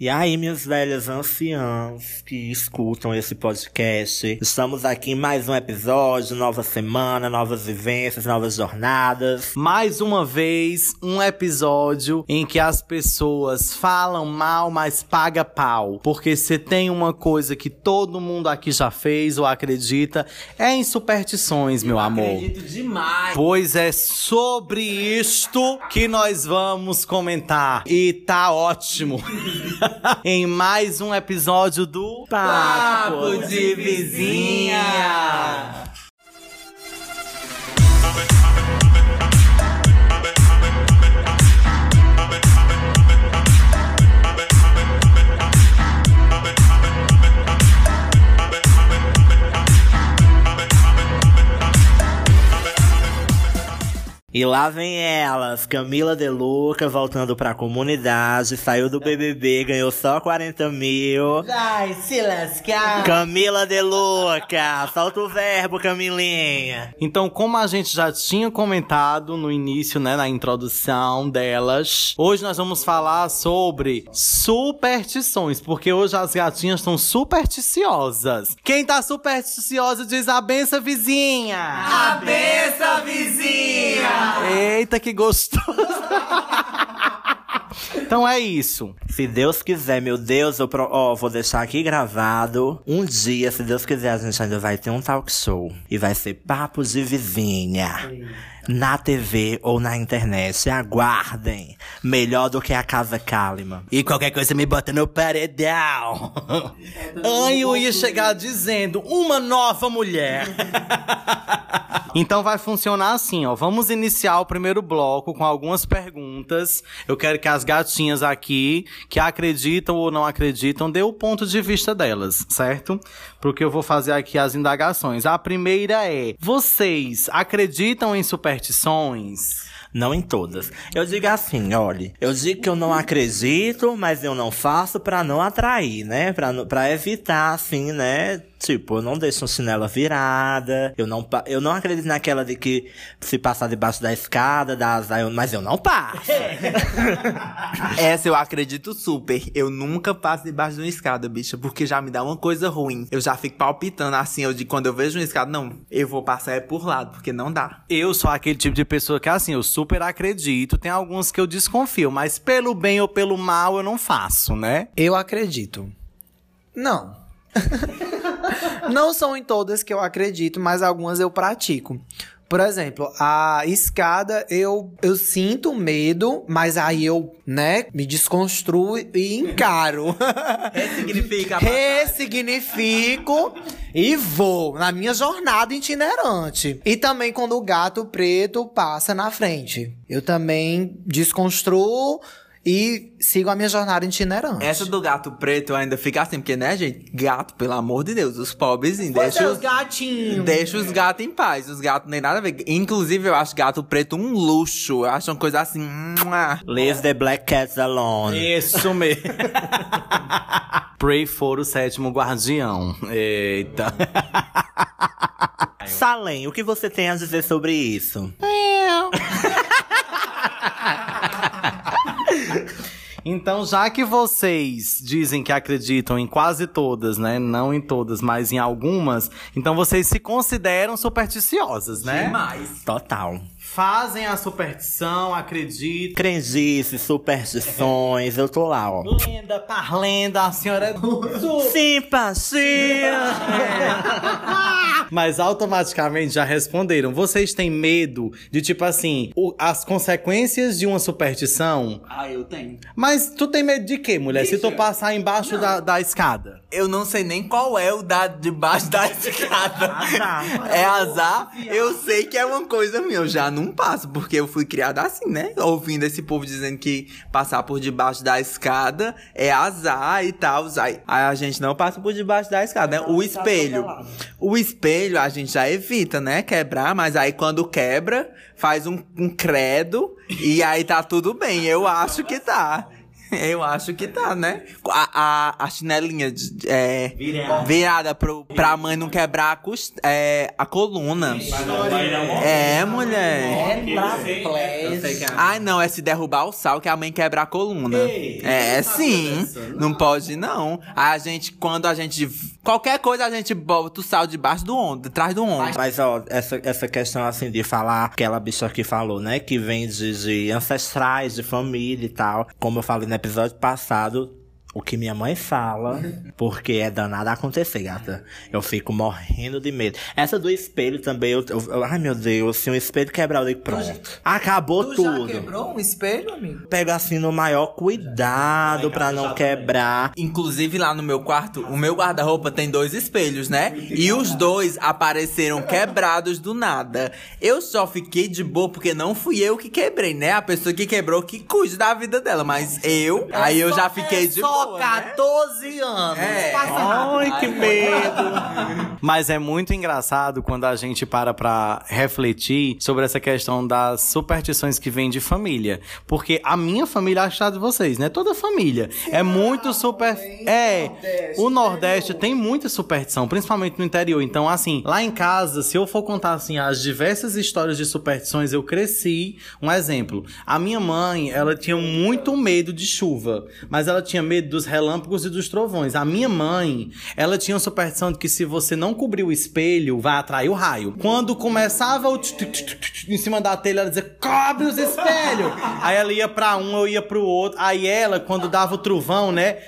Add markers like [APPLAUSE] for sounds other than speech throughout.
E aí, meus velhos anciãos que escutam esse podcast, estamos aqui em mais um episódio, nova semana, novas vivências, novas jornadas. Mais uma vez, um episódio em que as pessoas falam mal, mas paga pau. Porque se tem uma coisa que todo mundo aqui já fez ou acredita, é em superstições, meu amor. Acredito demais. Pois é sobre isto que nós vamos comentar. E tá ótimo. [LAUGHS] [LAUGHS] em mais um episódio do Papo de Vizinha. E lá vem elas, Camila De Luca voltando pra comunidade, saiu do BBB, ganhou só 40 mil. Vai se lascar. Camila De Luca, solta o verbo, Camilinha. Então, como a gente já tinha comentado no início, né, na introdução delas, hoje nós vamos falar sobre superstições, porque hoje as gatinhas estão supersticiosas. Quem tá supersticiosa diz a benção vizinha. A benção, vizinha. Eita, que gostoso. Então é isso. Se Deus quiser, meu Deus, eu pro... ó, vou deixar aqui gravado. Um dia, se Deus quiser, a gente ainda vai ter um talk show. E vai ser Papo de Vizinha. Na TV ou na internet. Aguardem. Melhor do que a Casa Kalimann. E qualquer coisa me bota no paredão. Ai, eu ia chegar dizendo uma nova mulher. [LAUGHS] então vai funcionar assim, ó. Vamos iniciar o primeiro bloco com algumas perguntas. Eu quero que as gatinhas aqui, que acreditam ou não acreditam, dê o ponto de vista delas, certo? Porque eu vou fazer aqui as indagações. A primeira é: vocês acreditam em superstições? Não em todas. Eu digo assim, olha, eu digo que eu não acredito, mas eu não faço pra não atrair, né? Pra, pra evitar, assim, né? Tipo, eu não deixo um chinela virada, eu não, eu não acredito naquela de que se passar debaixo da escada, dá azar, eu- mas eu não passo. [LAUGHS] Essa eu acredito super. Eu nunca passo debaixo de uma escada, bicha, porque já me dá uma coisa ruim. Eu já fico palpitando assim, eu de quando eu vejo uma escada, não, eu vou passar é por lado, porque não dá. Eu sou aquele tipo de pessoa que, assim, eu super acredito. Tem alguns que eu desconfio, mas pelo bem ou pelo mal eu não faço, né? Eu acredito. Não. [LAUGHS] Não são em todas que eu acredito, mas algumas eu pratico. Por exemplo, a escada eu, eu sinto medo, mas aí eu, né, me desconstruo e encaro. [LAUGHS] Significa Ressignifico e vou na minha jornada itinerante. E também quando o gato preto passa na frente. Eu também desconstruo e sigo a minha jornada itinerante. Essa do gato preto ainda fica assim, porque, né, gente? Gato, pelo amor de Deus, os Pois deixa é, os, os gatinhos. deixa os gatos em paz. Os gatos nem nada a ver. Inclusive, eu acho gato preto um luxo. Eu acho uma coisa assim. Leave the black cats alone. Isso mesmo. [LAUGHS] Pray for o sétimo guardião. Eita. Salem, o que você tem a dizer sobre isso? [LAUGHS] [LAUGHS] Então, já que vocês dizem que acreditam em quase todas, né? Não em todas, mas em algumas, então vocês se consideram supersticiosas, né? Demais. Total. Fazem a superstição, acreditam. Crendices, superstições, eu tô lá, ó. Lenda, parlenda, a senhora é Simpatia! [LAUGHS] Mas automaticamente já responderam. Vocês têm medo de, tipo assim, o- as consequências de uma superstição? Ah, eu tenho. Mas tu tem medo de quê, mulher? Se tu passar embaixo da, da escada. Eu não sei nem qual é o da debaixo da [LAUGHS] escada. é azar. Eu sei que é uma coisa minha. Eu já não passo, porque eu fui criada assim, né? Ouvindo esse povo dizendo que passar por debaixo da escada é azar e tal. Aí aí a gente não passa por debaixo da escada, né? O espelho. O espelho a gente já evita, né? Quebrar, mas aí quando quebra, faz um, um credo e aí tá tudo bem. Eu acho que tá. [LAUGHS] Eu acho que tá, né? A, a, a chinelinha de- é, virada pro, pra mãe não quebrar a, cos- é, a coluna. É, mulher. Ai, não, é se derrubar o sal que a mãe quebra a coluna. É, é sim. Não pode, não. A gente, quando a gente. Qualquer coisa a gente bota o sal debaixo do ombro, atrás do ombro. Mas, ó, essa, essa questão, assim, de falar, aquela bicha que falou, né, que vem de, de ancestrais, de família e tal. Como eu falei no episódio passado, o que minha mãe fala, [LAUGHS] porque é danado acontecer, gata. Eu fico morrendo de medo. Essa do espelho também, eu, eu- eu- ai meu Deus, se um espelho quebrar, eu digo, pronto. Acabou Tu já tudo. quebrou um espelho, amigo? Pego assim no maior cuidado pra não quebrar. Inclusive lá no meu quarto, o meu guarda-roupa tem dois espelhos, né? E os dois apareceram quebrados do nada. Eu só fiquei de boa porque não fui eu que quebrei, né? A pessoa que quebrou que cuide da vida dela. Mas eu, aí eu já fiquei de boa. Né? 14 anos. É. Ai, que medo. [LAUGHS] Mas é muito engraçado quando a gente para pra refletir sobre essa questão das superstições que vêm de família. Porque a minha família, é de vocês, né? Toda família. é muito super. É. O Nordeste tem muita superstição, principalmente no interior. Então, assim, lá em casa, se eu for contar, assim, as diversas histórias de superstições, eu cresci. Um exemplo. A minha mãe, ela tinha muito medo de chuva. Mas ela tinha medo dos relâmpagos e dos trovões. A minha mãe, ela tinha uma superstição de que se você não cobrir o espelho, vai atrair o raio. Quando começava o tch, em cima da telha, ela dizia, cobre os espelhos! aí ela ia pra um, eu ia pro outro. Aí ela, quando dava o trovão, né?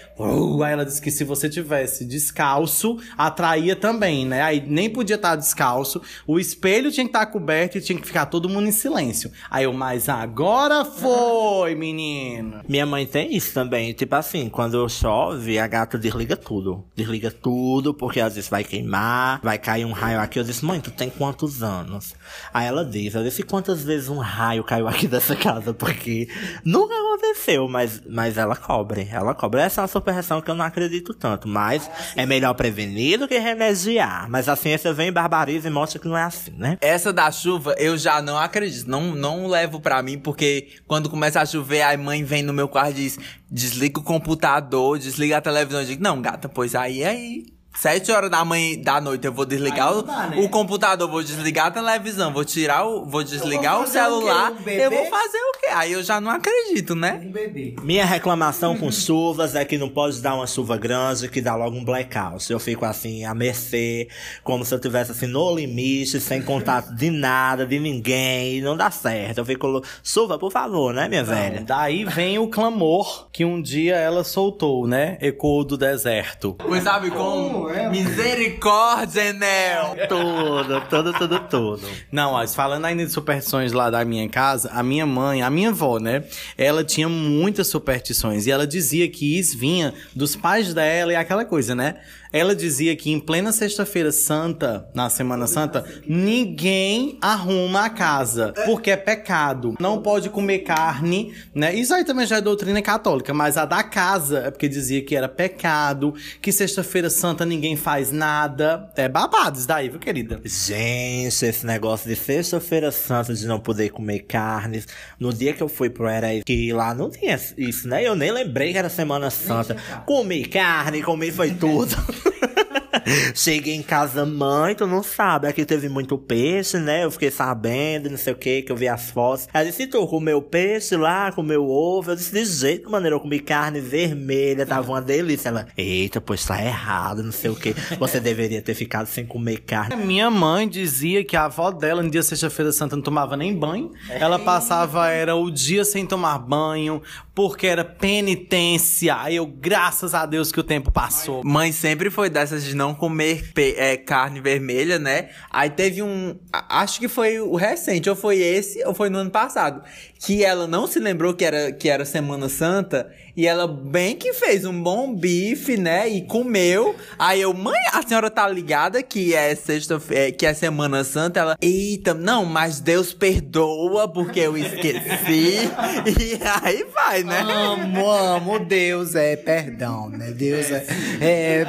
Aí ela disse que se você tivesse descalço, atraía também, né? Aí nem podia estar descalço. O espelho tinha que estar coberto e tinha que ficar todo mundo em silêncio. Aí eu, mas agora foi, menino. Minha mãe tem isso também. Tipo assim, quando chove, a gata desliga tudo. Desliga tudo, porque às vezes vai queimar, vai cair um raio aqui. Eu disse, mãe, tu tem quantos anos? Aí ela diz, eu disse, quantas vezes um raio caiu aqui [LAUGHS] dessa casa? Porque nunca aconteceu, mas, mas ela cobre. Ela cobre. Essa é uma superstição que eu não acredito tanto. Mas é melhor prevenir do que remediar. Mas a ciência vem, barbariza e mostra que não é assim, né? Essa da chuva, eu já não acredito. Não, não levo pra mim, porque quando começa a chover, a mãe vem no meu quarto e diz: desliga o computador, desliga a televisão. Eu digo, não, gata, pois aí, aí. Sete horas da manhã da noite eu vou desligar o, o computador, vou desligar a televisão, vou tirar o. Vou desligar o fazer o celular. Um bebê? eu vou fazer o quê? Aí eu já não acredito, né? Um bebê. Minha reclamação com [LAUGHS] chuvas é que não pode dar uma chuva grande que dá logo um blackout. Eu fico assim, à mercê, como se eu tivesse assim no limite, sem contato de nada, de ninguém, e não dá certo. Eu fico, chuva, por favor, né, minha velha? Daí vem o clamor que um dia ela soltou, né? Ecoou do deserto. Pois sabe como? Misericórdia, Enel! Tudo, tudo, tudo, tudo. Não, mas falando ainda de superstições lá da minha casa, a minha mãe, a minha avó, né? Ela tinha muitas superstições e ela dizia que isso vinha dos pais dela e aquela coisa, né? Ela dizia que em plena sexta-feira santa, na Semana Santa, ninguém arruma a casa, porque é pecado. Não pode comer carne, né? Isso aí também já é doutrina católica, mas a da casa é porque dizia que era pecado, que sexta-feira santa ninguém faz nada. É babado isso daí, viu, querida? Gente, esse negócio de sexta-feira santa de não poder comer carnes. No dia que eu fui pro Era que lá não tinha isso, né? Eu nem lembrei que era Semana Santa. Comi carne, comi foi tudo. [LAUGHS] [LAUGHS] Cheguei em casa, mãe, tu não sabe, aqui teve muito peixe, né? Eu fiquei sabendo, não sei o que, que eu vi as fotos. Ela disse, tu comeu peixe lá, comeu ovo? Eu disse, de jeito maneira, eu comi carne vermelha, tava uma delícia. Ela, eita, pois tá errado, não sei o que. Você deveria ter ficado sem comer carne. Minha mãe dizia que a avó dela, no dia sexta-feira santa, não tomava nem banho. Ela passava, era o dia sem tomar banho, porque era penitência. Aí eu, graças a Deus que o tempo passou. Mãe sempre foi dessas de não comer é, carne vermelha, né? Aí teve um. Acho que foi o recente, ou foi esse, ou foi no ano passado. Que ela não se lembrou que era, que era Semana Santa. E ela bem que fez um bom bife, né? E comeu. Aí eu, mãe, a senhora tá ligada que é sexta é, que é Semana Santa? Ela, eita, não, mas Deus perdoa porque eu esqueci. [LAUGHS] e aí vai, né? Amo, amo. Deus é perdão, né? Deus é. é...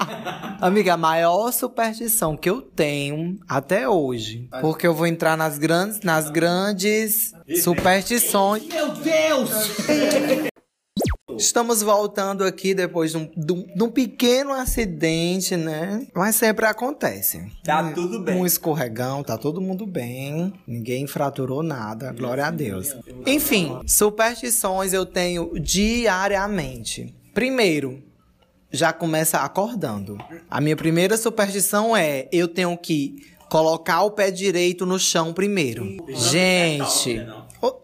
[LAUGHS] Amiga, a maior superstição que eu tenho até hoje. Porque eu vou entrar nas grandes, nas grandes superstições. Meu Deus! [LAUGHS] Estamos voltando aqui depois de um, de um- pequeno acidente, né? Mas sempre acontece. Tá tudo bem. Um escorregão, tá todo mundo bem. Ninguém fraturou nada, glória a Deus. Enfim, superstições eu tenho diariamente. Primeiro, já começa acordando. A minha primeira superstição é eu tenho que colocar o pé direito no chão primeiro. Gente,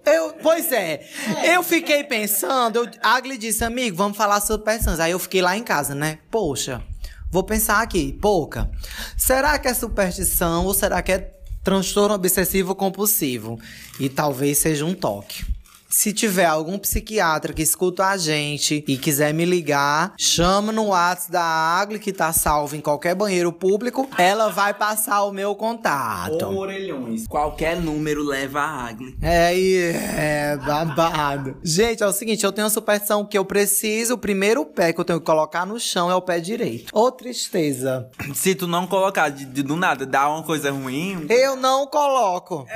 eu, pois é, eu fiquei pensando, eu, Agli disse, amigo, vamos falar sobre superstições. Aí eu fiquei lá em casa, né? Poxa, vou pensar aqui, pouca. Será que é superstição ou será que é transtorno obsessivo compulsivo? E talvez seja um toque. Se tiver algum psiquiatra que escuta a gente e quiser me ligar, chama no WhatsApp da Agli, que tá salvo em qualquer banheiro público. Ela vai passar o meu contato. orelhões. Qualquer número leva a Agli. É, é babado. Gente, é o seguinte, eu tenho uma superstição que eu preciso, o primeiro pé que eu tenho que colocar no chão é o pé direito. Ô, tristeza. Se tu não colocar de, de- do nada, dá uma coisa ruim. Eu não coloco.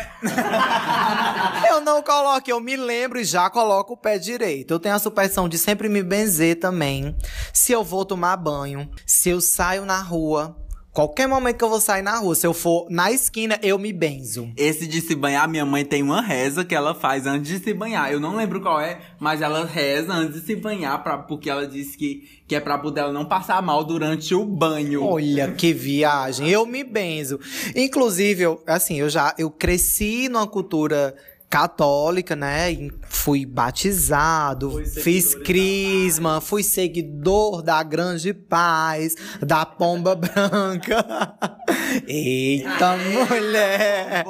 eu não coloco, eu me lembro e já coloco o pé direito. Eu tenho a superstição de sempre me benzer também. Se eu vou tomar banho, se eu saio na rua, qualquer momento que eu vou sair na rua, se eu for na esquina, eu me benzo. Esse de se banhar, minha mãe tem uma reza que ela faz antes de se banhar. Eu não lembro qual é, mas ela reza antes de se banhar, pra, porque ela disse que, que é pra poder ela não passar mal durante o banho. Olha que viagem, eu me benzo. Inclusive, eu, assim, eu já eu cresci numa cultura católica, né? Fui batizado, fiz crisma, fui seguidor da Grande Paz, da Pomba Branca. [LAUGHS] Eita, mulher!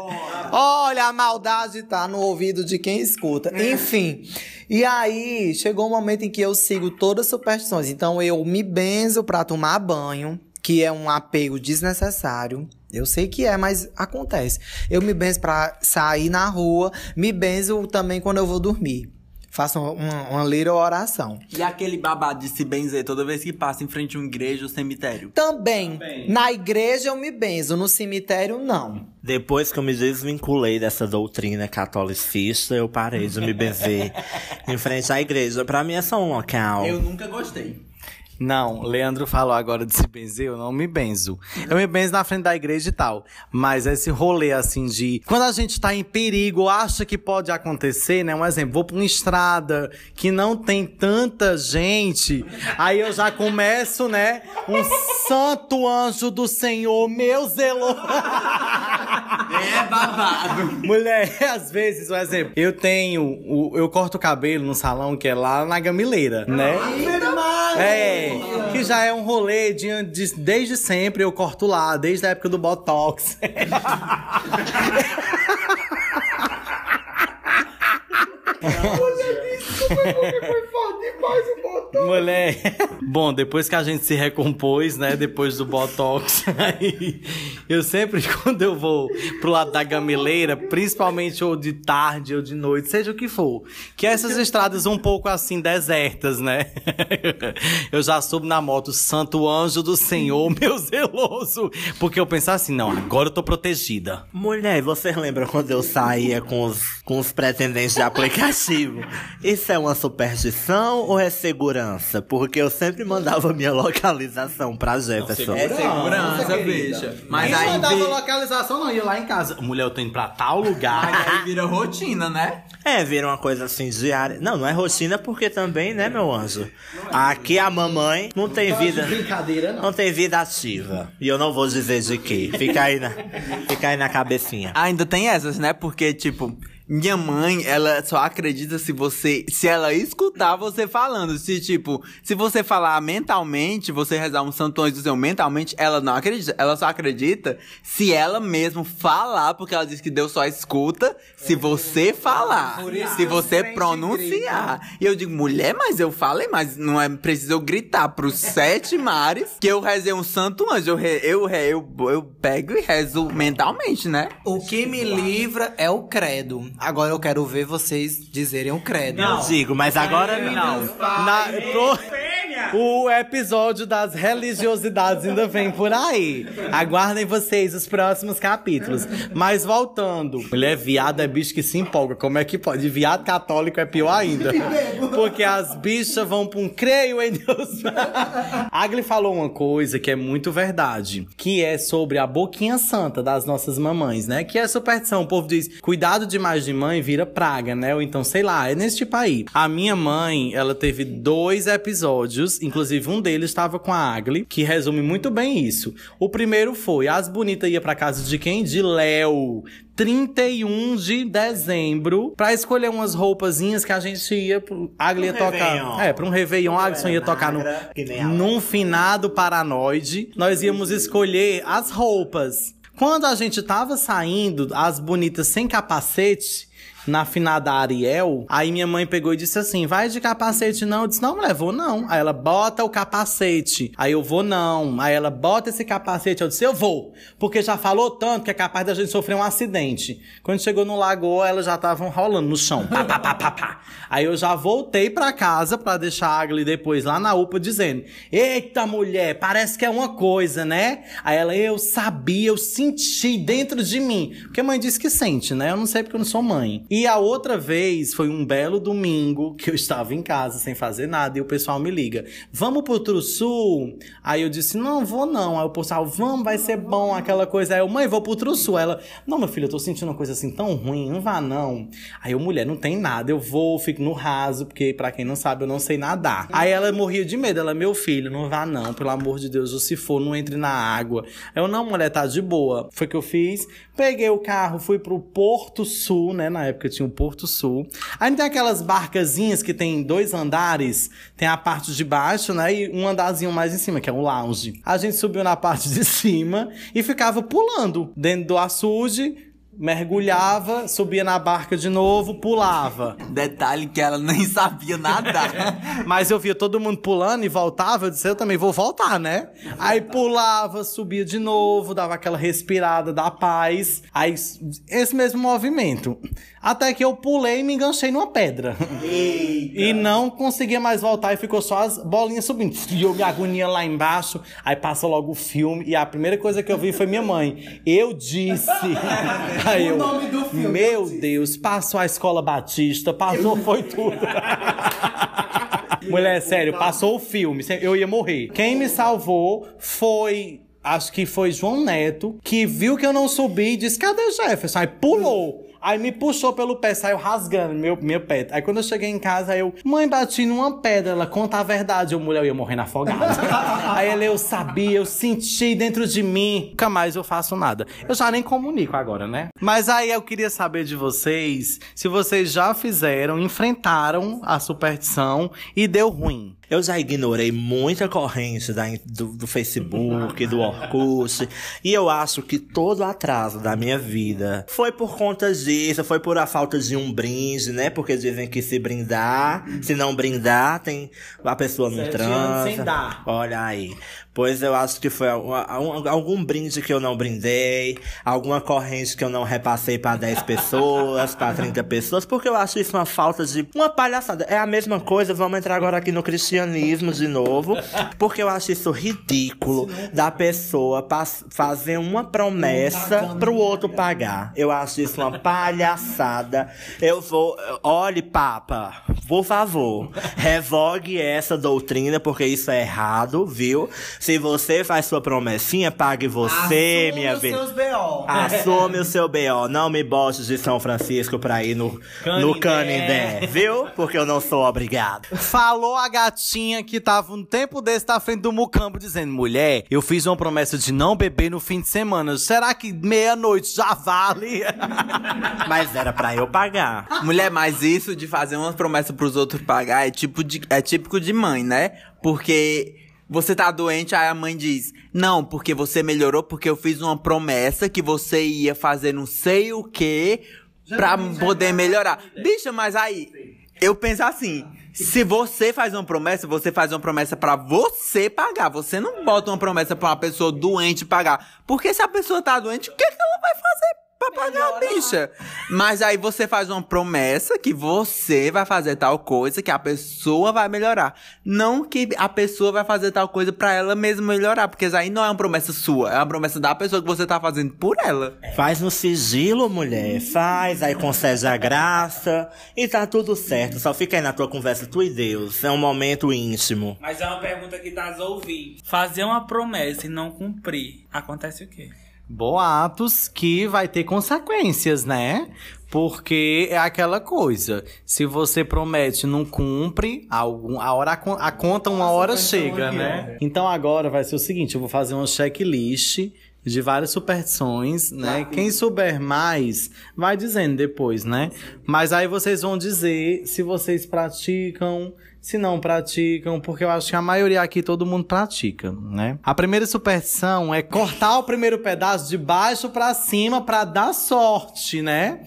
Olha, a maldade tá no ouvido de quem escuta. Enfim. E aí, chegou um momento em que eu sigo todas as superstições. Então, eu me benzo pra tomar banho, que é um apego desnecessário. Eu sei que é, mas acontece. Eu me benzo pra sair na rua, me benzo também quando eu vou dormir. Faço uma, uma little oração. E aquele babado de se benzer toda vez que passa em frente a uma igreja ou cemitério. Também, na igreja eu me benzo, no cemitério não. Depois que eu me desvinculei dessa doutrina catolicista, eu parei de me benzer [LAUGHS] em frente à igreja. Pra mim é só um local. Eu nunca gostei. Não, Leandro falou agora de se benzer, eu não me benzo. Eu me benzo na frente da igreja e tal. Mas esse rolê assim de. Quando a gente tá em perigo, acha que pode acontecer, né? Um exemplo, vou pra uma estrada que não tem tanta gente. Aí eu já começo, né? Um santo anjo do Senhor, meu zeloso. É babado. Mulher, [LAUGHS] às vezes, um exemplo, eu tenho. Eu corto o cabelo no salão que é lá na gamileira, né? É, que já é um rolê de, de- desde sempre, eu corto lá, desde a época do Botox. Mulher. [LAUGHS] Bom, depois que a gente se recompôs, né? Depois do Botox, [LAUGHS] aí eu sempre, [LAUGHS] quando eu vou pro lado da gamileira, principalmente ou de tarde ou de noite, seja o que for, que essas estradas um pouco assim desertas, né? Eu já subo na moto, Santo Anjo do Senhor, meu zeloso. Porque eu penso assim, não, agora eu tô protegida. Mulher, você lembra quando eu saía com os, com os pretendentes de aplicativo? Isso é uma superstição ou é segurança? Porque eu sempre mandava minha localização pra Jefferson. É segurança, bicha. Mas Nem aí, mandava vi- localização, não, ia lá em casa. Mulher, eu tô indo pra tal lugar. mas aí vira rotina, né? É, vira uma coisa assim diária. Não, não é rotina porque também, né, meu anjo? Aqui a mamãe não tem vida. Brincadeira, não. Não tem vida ativa. E eu não vou dizer de quê. Fica aí na, fica aí na cabecinha. Ainda tem essas, né? Porque, tipo, minha mãe, ela só acredita se você. Se ela escutar você falando. Se, tipo, se você falar mentalmente, você rezar um santo anjo do seu mentalmente, ela não acredita. Ela só acredita se ela mesmo falar, porque ela diz que Deus só escuta se você falar. Por isso Se você pronunciar. E eu digo, mulher, mas eu falei, mas não é preciso eu gritar pros sete mares que eu rezei um santo anjo. Eu, re- eu, re- eu, eu pego e rezo mentalmente, né? O que me livra é o credo. Agora eu quero ver vocês dizerem o credo. Eu digo, mas agora Não. Na, pro- O episódio das religiosidades ainda vem por aí. Aguardem vocês os próximos capítulos. Mas voltando. Mulher, viado é bicho que se empolga. Como é que pode? Viado católico é pior ainda. [LAUGHS] Porque as bichas vão pra um creio em Deus. Agli falou uma coisa que é muito verdade. Que é sobre a boquinha santa das nossas mamães, né? Que é superstição. O povo diz, cuidado demais de mãe vira praga, né? Ou então, sei lá, é nesse tipo aí. A minha mãe, ela teve dois episódios, inclusive um deles estava com a Agli, que resume muito bem isso. O primeiro foi, as bonitas ia pra casa de quem? De Léo. 31 de dezembro, pra escolher umas roupazinhas que a gente ia pro Agli ia Um tocar. Réveillon. É, pra um Réveillon, a Agson ia tocar no, num finado paranoide. Nós íamos escolher as roupas. Quando a gente tava saindo, as bonitas sem capacete, na finada Ariel, aí minha mãe pegou e disse assim: vai de capacete não. Eu disse: não, mulher, vou não. Aí ela bota o capacete. Aí eu vou não. Aí ela bota esse capacete. Eu disse: eu vou. Porque já falou tanto que é capaz da gente sofrer um acidente. Quando chegou no lagoa, elas já estavam rolando no chão. Pá, pá, pá, pá, pá. Aí eu já voltei pra casa pra deixar a Agli depois lá na UPA dizendo: Eita mulher, parece que é uma coisa, né? Aí ela, eu sabia, eu senti dentro de mim. Porque a mãe disse que sente, né? Eu não sei porque eu não sou mãe. E a outra vez foi um belo domingo que eu estava em casa sem fazer nada e o pessoal me liga: Vamos pro Trusul? Aí eu disse: Não, vou não. Aí o pessoal, vamos, vai ser bom, aquela coisa. Aí eu, mãe, vou pro Trusul. Ela, não, meu filho, eu tô sentindo uma coisa assim tão ruim, não vá não. Aí eu, mulher, não tem nada, eu vou, fico no raso, porque pra quem não sabe, eu não sei nadar. Aí ela morria de medo, ela, meu filho, não vá não, pelo amor de Deus, ou se for, não entre na água. Eu, não, mulher, tá de boa. Foi o que eu fiz, peguei o carro, fui pro Porto Sul, né, na época tinha o Porto Sul. Aí tem aquelas barcazinhas que tem dois andares, tem a parte de baixo, né, e um andarzinho mais em cima, que é o lounge. A gente subiu na parte de [LAUGHS] cima e ficava pulando dentro do açude, mergulhava, subia na barca de novo, pulava. Detalhe que ela nem sabia nadar. [LAUGHS] Mas eu via todo mundo pulando e voltava, eu disse, eu também vou voltar, né? Aí pulava, subia de novo, dava aquela respirada da paz. Aí, esse mesmo movimento. Até que eu pulei e me enganchei numa pedra. E não conseguia mais voltar e ficou só as bolinhas subindo. E eu me agonia lá embaixo. Aí passa logo o filme e a primeira coisa que eu vi foi minha mãe. Eu disse. [LAUGHS] Eu, nome do filme, Meu Deus, passou a escola batista, passou, foi tudo. [LAUGHS] Mulher, sério, passou o filme, eu ia morrer. Quem me salvou foi. Acho que foi João Neto, que viu que eu não subi e disse: Cadê Jefferson? Aí pulou. Aí me puxou pelo pé, saiu rasgando meu, meu pé. Aí quando eu cheguei em casa, eu, mãe, bati numa pedra. Ela conta a verdade. Eu, mulher, eu ia morrendo afogada. [LAUGHS] aí ela, eu sabia, eu senti dentro de mim. Nunca mais eu faço nada. Eu já nem comunico agora, né? Mas aí eu queria saber de vocês se vocês já fizeram, enfrentaram a superstição e deu ruim. Eu já ignorei muita corrente da, do, do Facebook, do Orkut. E eu acho que todo o atraso da minha vida foi por conta disso, foi por a falta de um brinde, né? Porque dizem que se brindar, se não brindar, tem a pessoa não Sete anos sem dar. Olha aí. Pois eu acho que foi algum, algum- brinde que eu não brindei, alguma corrente que eu não repassei pra 10 pessoas, pra 30 pessoas, porque eu acho isso uma falta de. Uma palhaçada. É a mesma coisa, vamos entrar agora aqui no cristianismo de novo, porque eu acho isso ridículo da pessoa fazer uma promessa pro outro pagar. Eu acho isso uma palhaçada. Eu vou. Olhe, Papa, por favor, revogue essa doutrina, porque isso é errado, viu? Se você faz sua promessinha, pague você, Assume minha os vida. seus BO. Assume o seu BO. Não me bote de São Francisco pra ir no no. Canindé, viu? Porque eu não sou obrigado. Falou a gatinha que tava um tempo desse na frente do mucambo dizendo: Mulher, eu fiz uma promessa de não beber no fim de semana. Será que meia-noite já vale? [LAUGHS] Mas era pra eu pagar. Mulher, mas isso de fazer uma promessa pros outros pagar é, tipo de, é típico de mãe, né? Porque você tá doente, aí a mãe diz: Não, porque você melhorou, porque eu fiz uma promessa que você ia fazer não sei o que pra poder melhorar. Bicha, mas aí, eu penso assim. Se você faz uma promessa, você faz uma promessa pra você pagar. Você não bota uma promessa pra uma pessoa doente pagar. Porque se a pessoa tá doente, o que, que ela vai fazer pra pagar, bicha. Mas aí você faz uma promessa que você vai fazer tal coisa, que a pessoa vai melhorar. Não que a pessoa vai fazer tal coisa pra ela mesma melhorar, porque isso aí não é uma promessa sua, é uma promessa da pessoa que você tá fazendo por ela. Faz no sigilo, mulher. Faz, aí concede a graça. E tá tudo certo. Só fica aí na tua conversa, tu e Deus. É um momento íntimo. Mas é uma pergunta que tá ouvindo. Fazer uma promessa e não cumprir, acontece o quê? Boatos que vai ter consequências, né? Porque é aquela coisa. Se você promete e não cumpre, algum, a hora a con- a conta uma hora chega, né? Então agora vai ser o seguinte, eu vou fazer uma checklist de várias superstições, né? Quem souber mais, vai dizendo depois, né? Mas aí vocês vão dizer se vocês praticam, se não praticam, porque eu acho que a maioria aqui todo mundo pratica, né? A primeira superstição é cortar o primeiro pedaço de baixo pra cima pra dar sorte, né?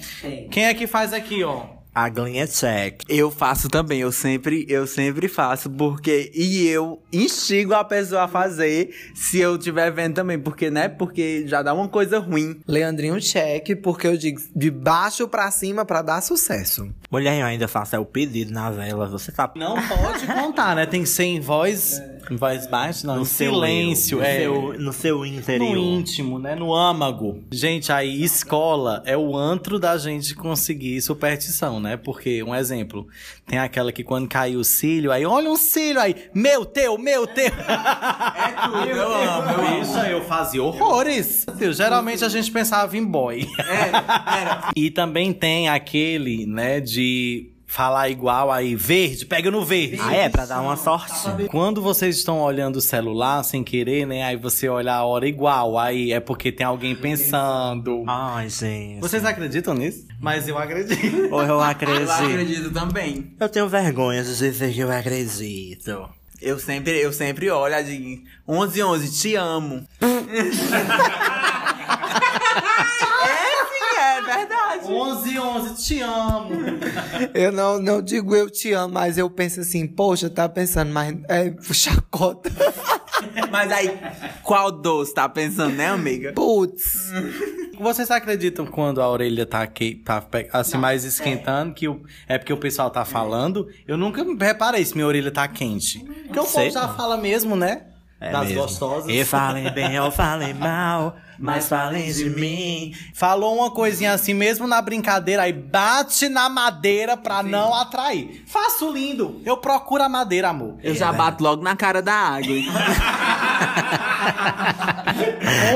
Quem é que faz aqui, ó? A Glinha check. Eu faço também, eu sempre, eu sempre faço, porque. E eu instigo a pessoa a fazer se eu estiver vendo também, porque, né? Porque já dá uma coisa ruim. Leandrinho check, porque eu digo de baixo pra cima pra dar sucesso. Mulher, eu ainda faço é o pedido na vela. Você tá Não pode contar, né? Tem que ser em voz, em voz baixa, não, no em silêncio, eu, no é. seu, no seu interior. No íntimo, né? No âmago. Gente, aí escola é o antro da gente conseguir superstição, né? Porque, um exemplo, tem aquela que quando caiu o cílio, aí olha um cílio aí, meu teu, meu teu. [LAUGHS] É tudo, eu amo, eu amo. Bicha, eu fazia horrores. Geralmente a gente pensava em boy. [LAUGHS] E também tem aquele, né, de falar igual aí, verde, pega no verde. Ah, é? Pra dar uma sorte. Quando vocês estão olhando o celular sem querer, né? Aí você olha a hora igual, aí é porque tem alguém pensando. Ai, gente. Vocês acreditam nisso? Mas eu acredito. Ou eu Eu acredito. acredito também. Eu tenho vergonha de dizer que eu acredito. Eu sempre, eu sempre olho de 11 11, te amo. [LAUGHS] é, sim, é verdade. 11 11, te amo. [LAUGHS] Eu não, não digo eu te amo, mas eu penso assim, poxa, tá pensando, mas é chacota. [LAUGHS] Mas aí, qual doce tá pensando, né, amiga? Putz. Vocês acreditam quando a orelha tá, que, tá assim mais esquentando, que o, é porque o pessoal tá falando? Eu nunca reparei se minha orelha tá quente. Porque o povo já fala mesmo, né? É das mesmo. gostosas. E falem bem ou falem mal, mas falem de mim. Falou uma coisinha assim, mesmo na brincadeira, aí bate na madeira pra não atrair. Faço lindo. Eu procuro a madeira, amor. Eu já bato logo na cara da água. [LAUGHS]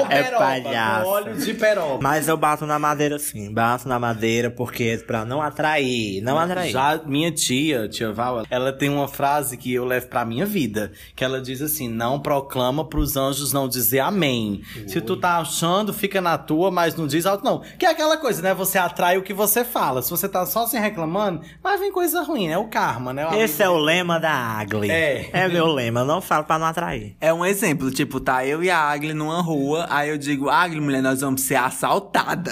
É com óleo de peroba. Mas eu bato na madeira sim, bato na madeira porque é pra não atrair, não atrair. Já minha tia, tia Val, ela tem uma frase que eu levo pra minha vida, que ela diz assim: "Não proclama pros anjos não dizer amém. Se tu tá achando, fica na tua, mas não diz alto não". Que é aquela coisa, né? Você atrai o que você fala. Se você tá só se reclamando, vai vir coisa ruim, é o karma, né? Esse é o lema da Agli. É. É meu lema, eu não falo pra não atrair. É um exemplo, tipo, tá eu e a Agli numa rua, aí eu digo, Agli, mulher, nós vamos ser assaltada.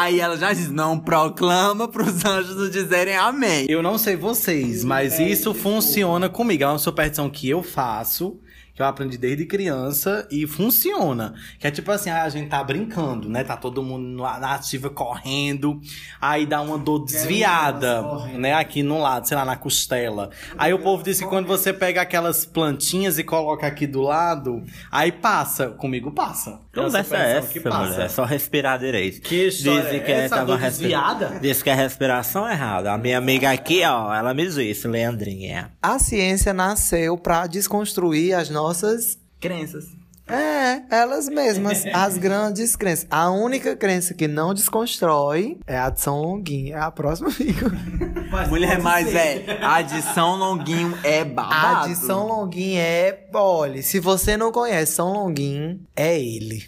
Aí ela já diz, não proclama pros anjos não dizerem amém. Eu não sei vocês, mas isso funciona comigo. É uma superstição que eu faço, que eu aprendi desde criança e funciona. Que é tipo assim, ah, a gente tá brincando, né? Tá todo mundo na na ativa correndo, aí dá uma dor desviada, né? Aqui no lado, sei lá, na costela. Aí o povo diz que quando você pega aquelas plantinhas e coloca aqui do lado, aí passa. Comigo passa. É Conversa superstição essa, que passa. mulher. É só respirar direito. Que história Dizem é que essa, tava desviada? Diz que é respiração errada. A minha amiga aqui, ó, ela me disse, Leandrinha. A ciência nasceu pra desconstruir as nossas. Crenças. É, elas mesmas, [LAUGHS] as grandes crenças. A única crença que não desconstrói é a de São Longuinho. É a próxima fica. [LAUGHS] Mulher, mas é, a de São Longuinho é A babado. de São Longuinho é. Olha, se você não conhece São Longuinho, é ele.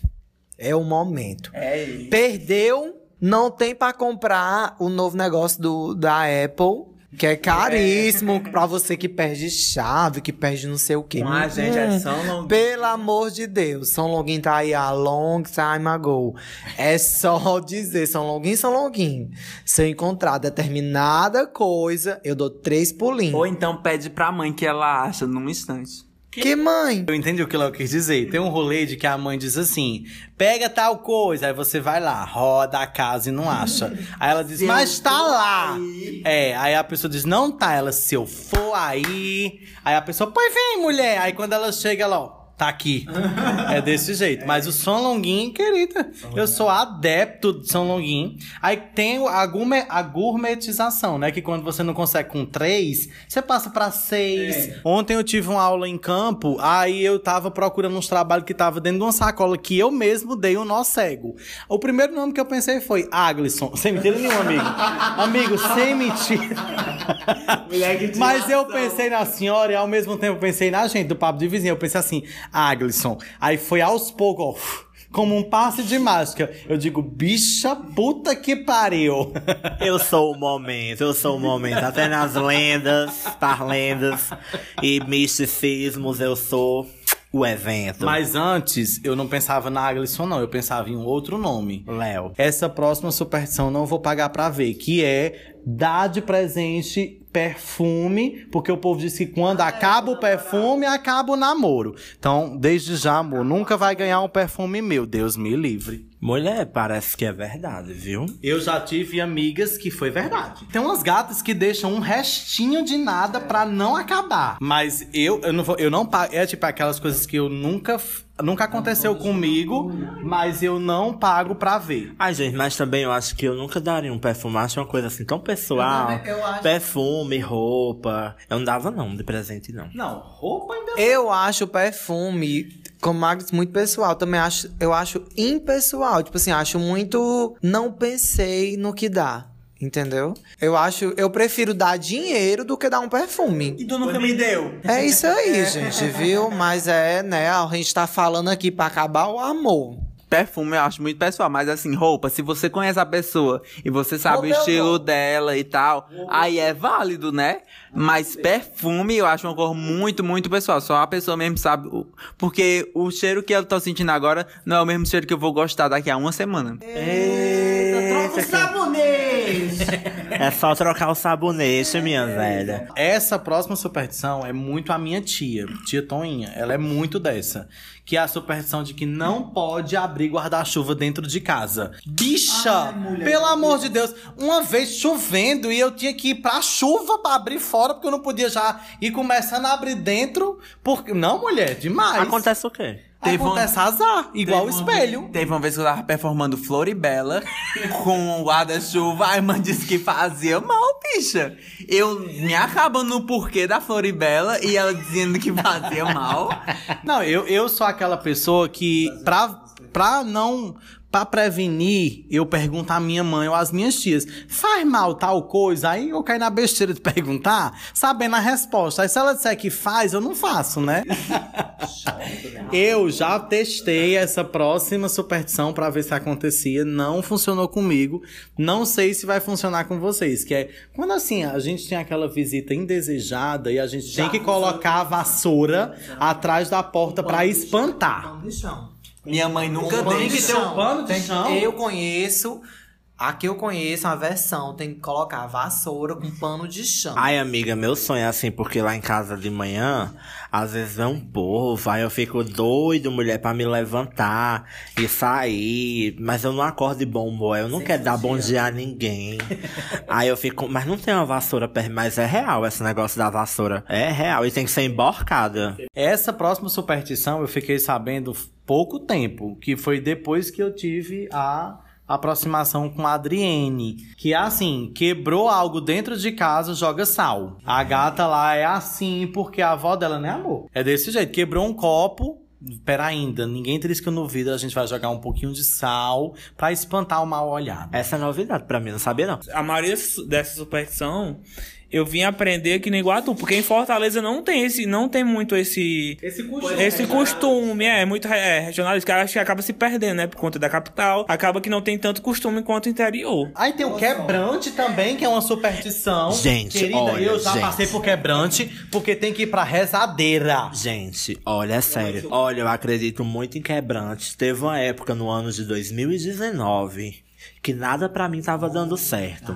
É o momento. É ele. Perdeu, não tem pra comprar o novo negócio do, da Apple. Que é caríssimo pra você que perde chave, que perde não sei o quê. Com a gente é São Longuinho. Pelo amor de Deus, São Longuinho tá aí a long time ago. É só [LAUGHS] dizer São Longuinho, São Longuinho. Se eu encontrar determinada coisa, eu dou três pulinhos. Ou então pede pra mãe que ela acha num instante. Que mãe? Eu entendi o que ela quis dizer. Tem um rolê de que a mãe diz assim: pega tal coisa, aí você vai lá, roda a casa e não acha. Aí ela diz, mas tá lá. É, aí a pessoa diz, não tá. Ela, se eu for aí. Aí a pessoa, pois vem, mulher. Aí quando ela chega, ela, ó. Tá aqui. É desse jeito. Mas o São Longuinho, querida, eu sou adepto de São Longuinho. Aí tem a, gourmet, a gourmetização, né? Que quando você não consegue com três, você passa pra seis. Ontem eu tive uma aula em campo, aí eu tava procurando uns trabalhos que tava dentro de uma sacola que eu mesmo dei um nó cego. O primeiro nome que eu pensei foi Aglisson. Sem mentira nenhuma, amigo. amigo, sem mentira. Mas eu pensei na senhora e ao mesmo tempo pensei na gente do papo de vizinho. Eu pensei assim, Aglisson. Aí foi aos poucos, como um passe de mágica. Eu digo, bicha puta que pariu. [LAUGHS] Eu sou o momento, eu sou o momento. Até nas lendas, parlendas e misticismos, eu sou o evento. Mas antes, eu não pensava na Aglisson, não. Eu pensava em um outro nome. Léo. Essa próxima superstição não vou pagar pra ver, que é dar de presente perfume, porque o povo diz que quando acaba o perfume, acaba o namoro. Então, desde já, amor, nunca vai ganhar um perfume meu, Deus me livre. Mulher, parece que é verdade, viu? Eu já tive amigas que foi verdade. Tem umas gatas que deixam um restinho de nada pra não acabar. Mas eu, eu não vou, eu não pago. É tipo aquelas coisas que eu nunca. Nunca aconteceu comigo, mas eu não pago pra ver. Ai, gente, mas também eu acho que eu nunca daria um perfume. Acho uma coisa assim tão pessoal. Eu também- eu acho- Perfume, roupa. Eu não dava, não, de presente, não. Não, roupa ainda. Eu acho perfume, como Magnus, muito pessoal. Também acho, eu acho impessoal. Tipo assim, acho muito. Não pensei no que dá. Entendeu? Eu acho. Eu prefiro dar dinheiro do que dar um perfume. E tu nunca me deu. É isso aí, gente, viu? Mas é, né? A gente tá falando aqui pra acabar o amor. Perfume eu acho muito pessoal, mas assim, roupa, se você conhece a pessoa e você sabe o eu estilo dela e tal, aí é válido, né? Mas perfume eu acho uma cor muito, muito pessoal. Só a pessoa mesmo sabe. o- Porque o cheiro que eu tô sentindo agora não é o mesmo cheiro que eu vou gostar daqui a uma semana. Troca o sabonete! [LAUGHS] É só trocar o sabonete, minha velha. Essa próxima superstição é muito a minha tia, tia Toninha. Ela é muito dessa. Que é a superstição de que não pode abrir guarda-chuva dentro de casa. Bicha! pelo amor de Deus! Uma vez chovendo e eu tinha que ir pra chuva pra abrir fora, porque eu não podia já ir começando a abrir dentro. Porque... Não, mulher, demais. Acontece o quê? Teve um- Acontece azar, igual o Teve uma espelho. vez- Teve uma vez que eu tava performando Floribela [LAUGHS] com o guarda-chuva. A irmã disse que fazia mal, bicha. Eu me acabando no porquê da Floribela e ela dizendo que fazia mal. Não, eu, eu sou aquela pessoa que, pra, pra não. Pra prevenir, eu pergunto à minha mãe ou às minhas tias: faz mal tal coisa? Aí eu caio na besteira de perguntar, sabendo a resposta. Aí se ela disser que faz, eu não faço, né? [LAUGHS] eu já testei essa próxima superstição pra ver se acontecia. Não funcionou comigo. Não sei se vai funcionar com vocês. Que é quando assim, a gente tem aquela visita indesejada e a gente tem que colocar a vassoura atrás da porta pra espantar. De chão. Minha mãe nunca Pano deixa. de ter um pano de Tem- chão? Eu conheço. A que eu conheço, uma versão, tem que colocar vassoura com pano de chão. Ai, amiga, meu sonho é assim, porque lá em casa de manhã, às vezes vem um povo, aí eu fico doido, mulher, pra me levantar e sair. Mas eu não acordo de bom humor, eu não quero dar bom dia a ninguém. [LAUGHS] aí eu fico, mas não tem uma vassoura perto, mas é real esse negócio da vassoura. É real, e tem que ser emborcada. Essa próxima superstição eu fiquei sabendo pouco tempo, que foi depois que eu tive a aproximação com a Adriene, que é assim, quebrou algo dentro de casa, joga sal. A gata lá é assim porque a avó dela, né, amor? É desse jeito, quebrou um copo, Pera ainda, ninguém trisca no vidro, a gente vai jogar um pouquinho de sal pra espantar o mal olhado. Essa é novidade pra mim, não sabia não. A maioria dessa superstição eu vim aprender aqui no Iguatu, porque em Fortaleza não tem esse, não tem muito esse Esse costume. esse costume, é, muito é, regionalista, que acho que acaba se perdendo, né, por conta da capital, acaba que não tem tanto costume quanto o interior. Aí tem o quebrante também, que é uma superstição. Gente, Querida, olha, eu já gente. passei por quebrante, porque tem que ir pra rezadeira. Gente, olha, é sério. Olha, eu acredito muito em quebrantes. Teve uma época no ano de 2019 que nada pra mim tava dando certo.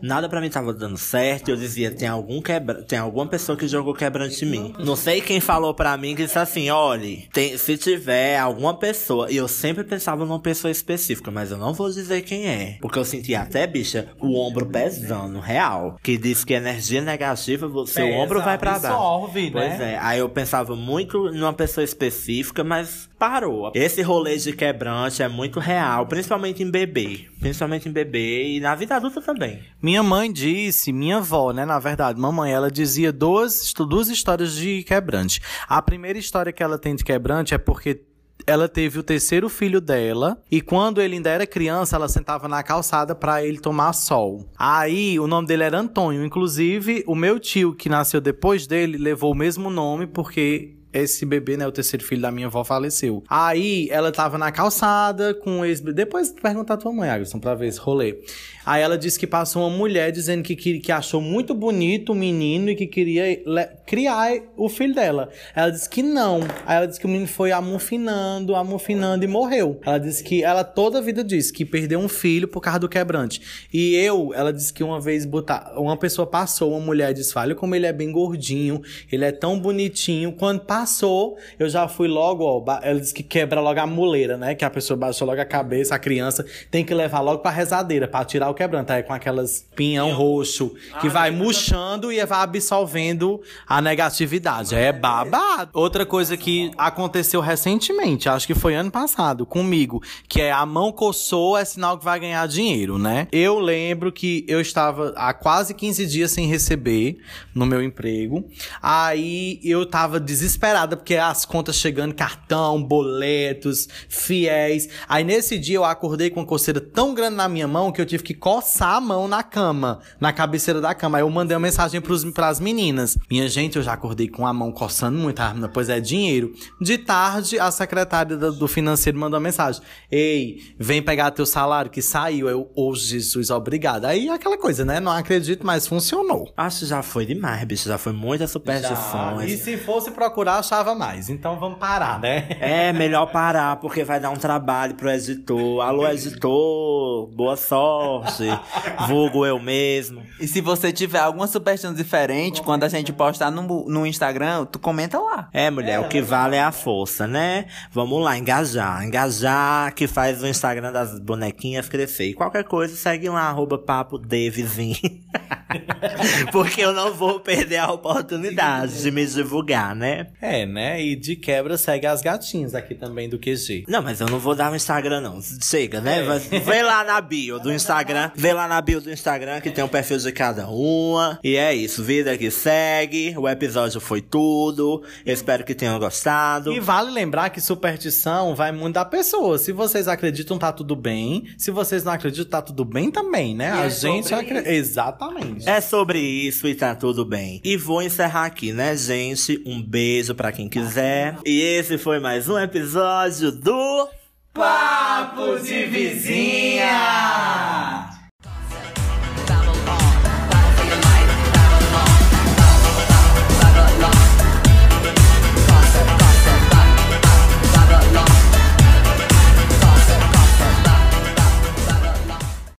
Nada pra mim tava dando certo. Eu dizia, tem algum quebra... tem alguma pessoa que jogou quebrante em mim. Não sei quem falou pra mim que disse assim, olhe, tem... se tiver alguma pessoa, e eu sempre pensava numa pessoa específica, mas eu não vou dizer quem é, porque eu sentia até, bicha, o ombro pesando, real, que diz que energia negativa, seu Pesa, ombro vai pra baixo. absorve, né? Pois é, aí eu pensava muito numa pessoa específica, mas parou. Esse rolê de quebrante é muito real, principalmente em bebê. Principalmente em bebê e na vida adulta também. Minha mãe disse, minha avó, né? Na verdade, mamãe, ela dizia duas, duas histórias de quebrante. A primeira história que ela tem de quebrante é porque ela teve o terceiro filho dela e quando ele ainda era criança, ela sentava na calçada para ele tomar sol. Aí, o nome dele era Antônio, inclusive o meu tio que nasceu depois dele levou o mesmo nome porque esse bebê, né, o terceiro filho da minha avó faleceu. Aí ela tava na calçada com esse depois perguntar a tua mãe, Agson, pra ver esse rolê. Aí ela disse que passou uma mulher dizendo que, que, que achou muito bonito o menino e que queria criar o filho dela. Ela disse que não. Aí ela disse que o menino foi amufinando, amufinando e morreu. Ela disse que ela toda a vida disse que perdeu um filho por causa do quebrante. E eu, ela disse que uma vez botar, uma pessoa passou, uma mulher disse: "Olha como ele é bem gordinho, ele é tão bonitinho". Quando passou, eu já fui logo, ó, ela disse que quebra logo a muleira, né? Que a pessoa baixou logo a cabeça, a criança tem que levar logo pra rezadeira pra tirar o quebrante, aí com aquelas pinhão roxo que vai murchando e vai absorvendo a negatividade. É babado. Outra coisa que aconteceu recentemente, acho que foi ano passado, comigo, que é a mão coçou é sinal que vai ganhar dinheiro, né? Eu lembro que eu estava há quase 15 dias sem receber no meu emprego. Aí eu tava desesperada porque as contas chegando, cartão, boletos, fiéis. Aí nesse dia eu acordei com uma coceira tão grande na minha mão que eu tive que coçar a mão na cama, na cabeceira da cama. Aí eu mandei uma mensagem pros, pras meninas. Minha gente, eu já acordei com a mão coçando muito, ah, pois é dinheiro. De tarde, a secretária do, do financeiro mandou uma mensagem. Ei, vem pegar teu salário que saiu. Eu, ô Jesus, obrigado. Aí aquela coisa, né? Não acredito, mas funcionou. Acho que já foi demais, bicho. Já foi muitas superstições. E se fosse procurar, achava mais. Então vamos parar, né? É melhor parar, porque vai dar um trabalho pro editor. Alô, editor, boa sorte. Vulgo eu mesmo. E se você tiver alguma superstição diferente, quando a gente postar no, no Instagram, tu comenta lá. É, mulher, o que vale é a força, né? Vamos lá, engajar. Engajar que faz o Instagram das bonequinhas crescer. E qualquer coisa, segue lá, arroba papo de vizinho. [LAUGHS] Porque eu não vou perder a oportunidade de me divulgar, né? É, né? E de quebra segue as gatinhas aqui também do QG. Não, mas eu não vou dar o Instagram, não. Chega, né? Vai- Vê lá na bio do Instagram. Vê lá na bio do Instagram que tem um perfil de cada uma. E é isso. Vida que segue. O episódio foi tudo. Eu espero que tenham gostado. E vale lembrar que superstição vai muito da pessoa. Se vocês acreditam, tá tudo bem. Se vocês não acreditam, tá tudo bem também, né? a é gente acredita. Exatamente. É sobre isso e tá tudo bem. E vou encerrar aqui, né, gente? Um beijo pra quem quiser. E esse foi mais um episódio do. Papo de vizinha!